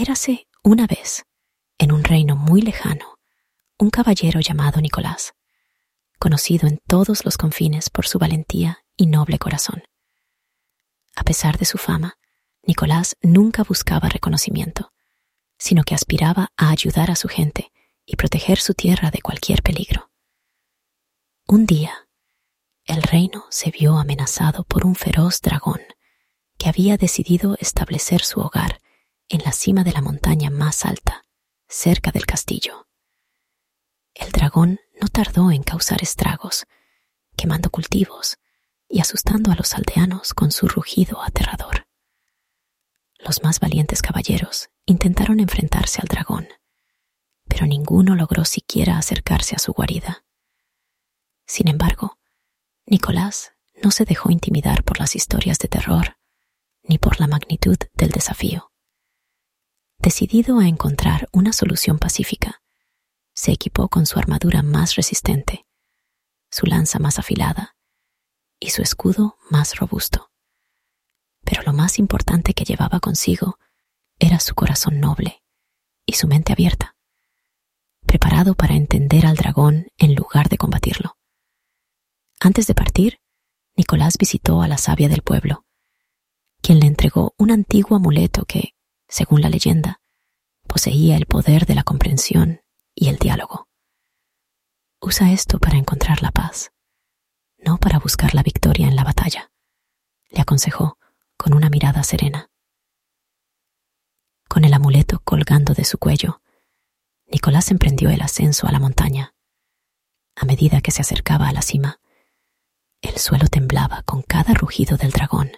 Érase una vez, en un reino muy lejano, un caballero llamado Nicolás, conocido en todos los confines por su valentía y noble corazón. A pesar de su fama, Nicolás nunca buscaba reconocimiento, sino que aspiraba a ayudar a su gente y proteger su tierra de cualquier peligro. Un día, el reino se vio amenazado por un feroz dragón que había decidido establecer su hogar en la cima de la montaña más alta, cerca del castillo. El dragón no tardó en causar estragos, quemando cultivos y asustando a los aldeanos con su rugido aterrador. Los más valientes caballeros intentaron enfrentarse al dragón, pero ninguno logró siquiera acercarse a su guarida. Sin embargo, Nicolás no se dejó intimidar por las historias de terror ni por la magnitud del desafío. Decidido a encontrar una solución pacífica, se equipó con su armadura más resistente, su lanza más afilada y su escudo más robusto. Pero lo más importante que llevaba consigo era su corazón noble y su mente abierta, preparado para entender al dragón en lugar de combatirlo. Antes de partir, Nicolás visitó a la sabia del pueblo, quien le entregó un antiguo amuleto que, según la leyenda, poseía el poder de la comprensión y el diálogo. Usa esto para encontrar la paz, no para buscar la victoria en la batalla, le aconsejó con una mirada serena. Con el amuleto colgando de su cuello, Nicolás emprendió el ascenso a la montaña. A medida que se acercaba a la cima, el suelo temblaba con cada rugido del dragón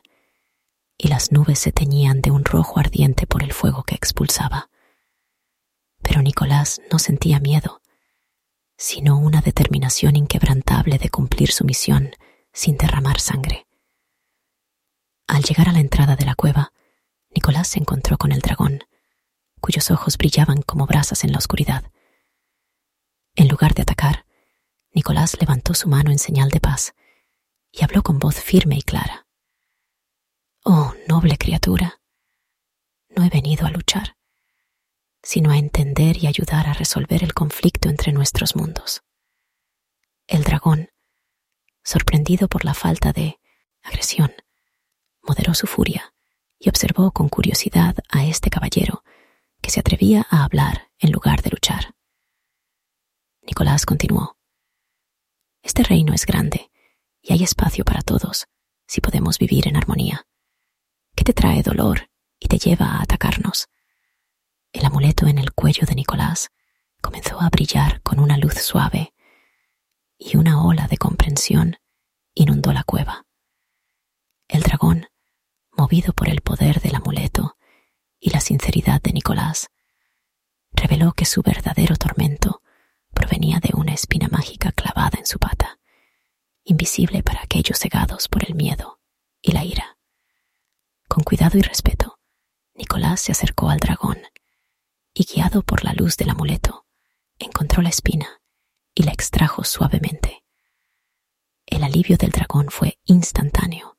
y las nubes se teñían de un rojo ardiente por el fuego que expulsaba. Pero Nicolás no sentía miedo, sino una determinación inquebrantable de cumplir su misión sin derramar sangre. Al llegar a la entrada de la cueva, Nicolás se encontró con el dragón, cuyos ojos brillaban como brasas en la oscuridad. En lugar de atacar, Nicolás levantó su mano en señal de paz y habló con voz firme y clara. Oh, noble criatura, no he venido a luchar, sino a entender y ayudar a resolver el conflicto entre nuestros mundos. El dragón, sorprendido por la falta de agresión, moderó su furia y observó con curiosidad a este caballero que se atrevía a hablar en lugar de luchar. Nicolás continuó. Este reino es grande y hay espacio para todos si podemos vivir en armonía. ¿Qué te trae dolor y te lleva a atacarnos? El amuleto en el cuello de Nicolás comenzó a brillar con una luz suave y una ola de comprensión inundó la cueva. El dragón, movido por el poder del amuleto y la sinceridad de Nicolás, reveló que su verdadero tormento provenía de una espina mágica clavada en su pata invisible para aquellos cegados por el miedo y la ira. Con cuidado y respeto, Nicolás se acercó al dragón y, guiado por la luz del amuleto, encontró la espina y la extrajo suavemente. El alivio del dragón fue instantáneo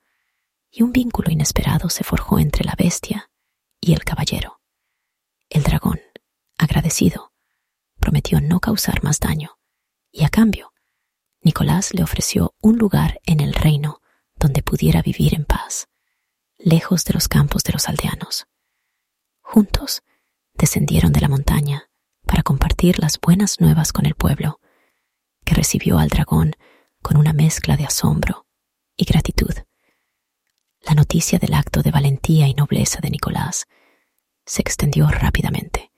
y un vínculo inesperado se forjó entre la bestia y el caballero. El dragón, agradecido, prometió no causar más daño y a cambio Nicolás le ofreció un lugar en el reino donde pudiera vivir en paz, lejos de los campos de los aldeanos. Juntos descendieron de la montaña para compartir las buenas nuevas con el pueblo, que recibió al dragón con una mezcla de asombro y gratitud. La noticia del acto de valentía y nobleza de Nicolás se extendió rápidamente,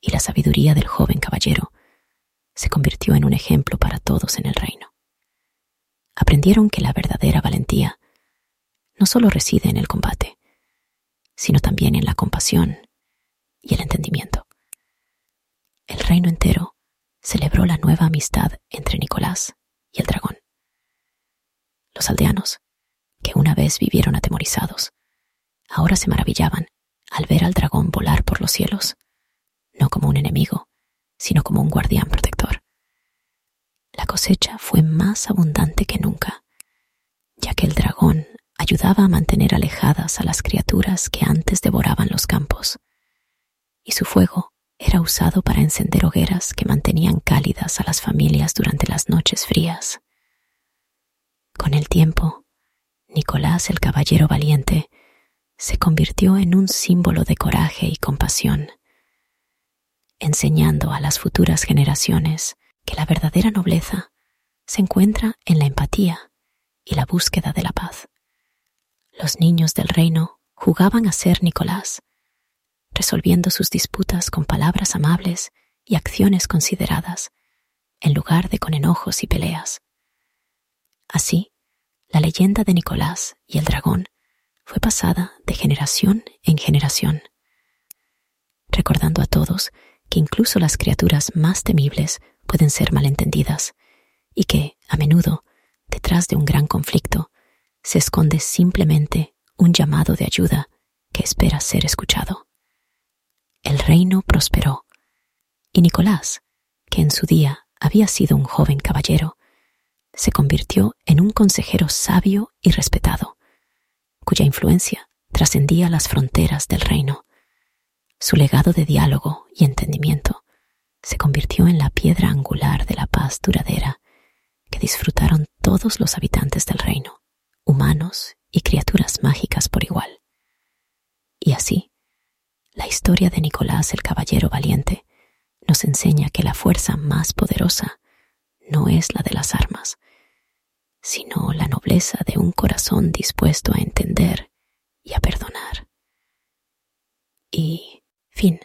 y la sabiduría del joven caballero se convirtió en un ejemplo para todos en el reino. Aprendieron que la verdadera valentía no solo reside en el combate, sino también en la compasión y el entendimiento. El reino entero celebró la nueva amistad entre Nicolás y el dragón. Los aldeanos, que una vez vivieron atemorizados, ahora se maravillaban al ver al dragón volar por los cielos, no como un enemigo, sino como un guardián protector. La cosecha fue más abundante que nunca, ya que el dragón ayudaba a mantener alejadas a las criaturas que antes devoraban los campos, y su fuego era usado para encender hogueras que mantenían cálidas a las familias durante las noches frías. Con el tiempo, Nicolás el Caballero Valiente se convirtió en un símbolo de coraje y compasión, enseñando a las futuras generaciones que la verdadera nobleza se encuentra en la empatía y la búsqueda de la paz. Los niños del reino jugaban a ser Nicolás, resolviendo sus disputas con palabras amables y acciones consideradas, en lugar de con enojos y peleas. Así, la leyenda de Nicolás y el dragón fue pasada de generación en generación, recordando a todos que incluso las criaturas más temibles pueden ser malentendidas y que, a menudo, detrás de un gran conflicto, se esconde simplemente un llamado de ayuda que espera ser escuchado. El reino prosperó, y Nicolás, que en su día había sido un joven caballero, se convirtió en un consejero sabio y respetado, cuya influencia trascendía las fronteras del reino. Su legado de diálogo y entendimiento se convirtió en la piedra angular de la paz duradera que disfrutaron todos los habitantes del reino, humanos y criaturas mágicas por igual. Y así, la historia de Nicolás el Caballero Valiente nos enseña que la fuerza más poderosa no es la de las armas, sino la nobleza de un corazón dispuesto a entender y a perdonar. Y fin.